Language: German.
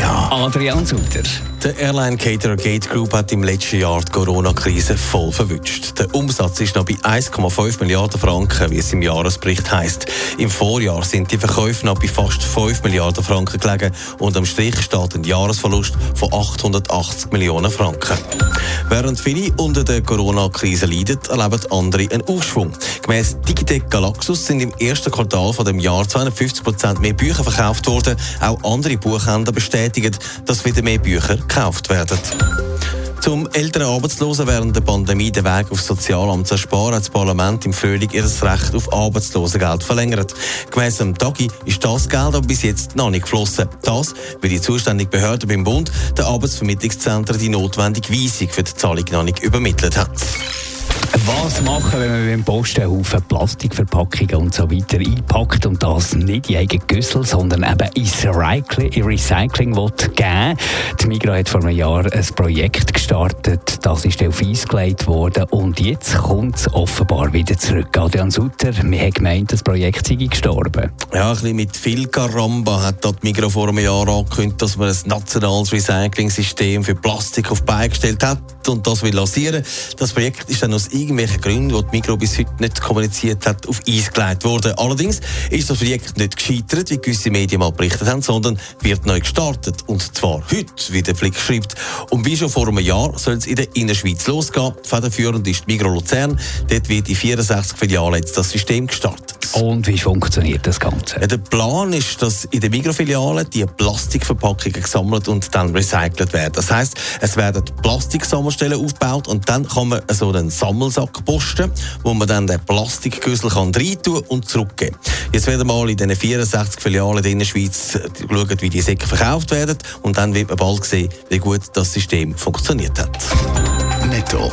Adrian Sutter. Der Airline Caterer Gate Group hat im letzten Jahr die Corona-Krise voll verwünscht. Der Umsatz ist noch bei 1,5 Milliarden Franken, wie es im Jahresbericht heißt. Im Vorjahr sind die Verkäufe noch bei fast 5 Milliarden Franken gelegen und am Strich steht ein Jahresverlust von 880 Millionen Franken. Während viele unter der Corona-Krise leiden, erleben andere einen Aufschwung. Gemäss Digitec Galaxus sind im ersten Quartal von dem Jahr 250 Prozent mehr Bücher verkauft worden. Auch andere Buchhändler bestätigen, dass wieder mehr Bücher gekauft werden. Zum älteren Arbeitslosen während der Pandemie den Weg aufs Sozialamt zu ersparen, hat das Parlament im Frühling ihr Recht auf Arbeitslosengeld verlängert. Gemäss dem Tagi ist das Geld aber bis jetzt noch nicht geflossen. Das, weil die zuständige Behörde beim Bund der Arbeitsvermittlungszentren die notwendige Weisung für die Zahlung noch nicht übermittelt hat. Was machen, wenn man beim Posten Haufen Plastikverpackungen und so weiter einpackt und das nicht in eigene Güssel, sondern eben ins Recycling, Recycling will geben Die Migros hat vor einem Jahr ein Projekt gestartet, das ist auf Eis gelegt worden und jetzt kommt es offenbar wieder zurück. Adrian Sutter, wir haben gemeint, das Projekt sei gestorben. Ja, ein bisschen mit viel Karamba hat dort Migros vor einem Jahr angekündigt, dass man ein nationales Recycling-System für Plastik auf die Beine gestellt hat und das will lancieren. Das Projekt ist dann aus irgendwelchen Gründen, die die Migros bis heute nicht kommuniziert hat, auf Eis gelegt worden. Allerdings ist das Projekt nicht gescheitert, wie gewisse Medien mal berichtet haben, sondern wird neu gestartet. Und zwar heute, wie der Flick schreibt. Und wie schon vor einem Jahr soll es in der Innerschweiz losgehen. Federführend ist die Migros Luzern. Dort wird in 64 Filialen jetzt das System gestartet. Und wie funktioniert das Ganze? Ja, der Plan ist, dass in den Mikrofilialen die Plastikverpackungen gesammelt und dann recycelt werden. Das heißt, es werden Plastiksammelstellen aufgebaut und dann kann man so einen Sammelsack posten, wo man dann den Plastikgüssel kann reintun und zurückgeben. Jetzt werden wir mal in diesen 64 Filialen in der Schweiz schauen, wie die Säcke verkauft werden und dann wird man bald sehen, wie gut das System funktioniert hat. Netto.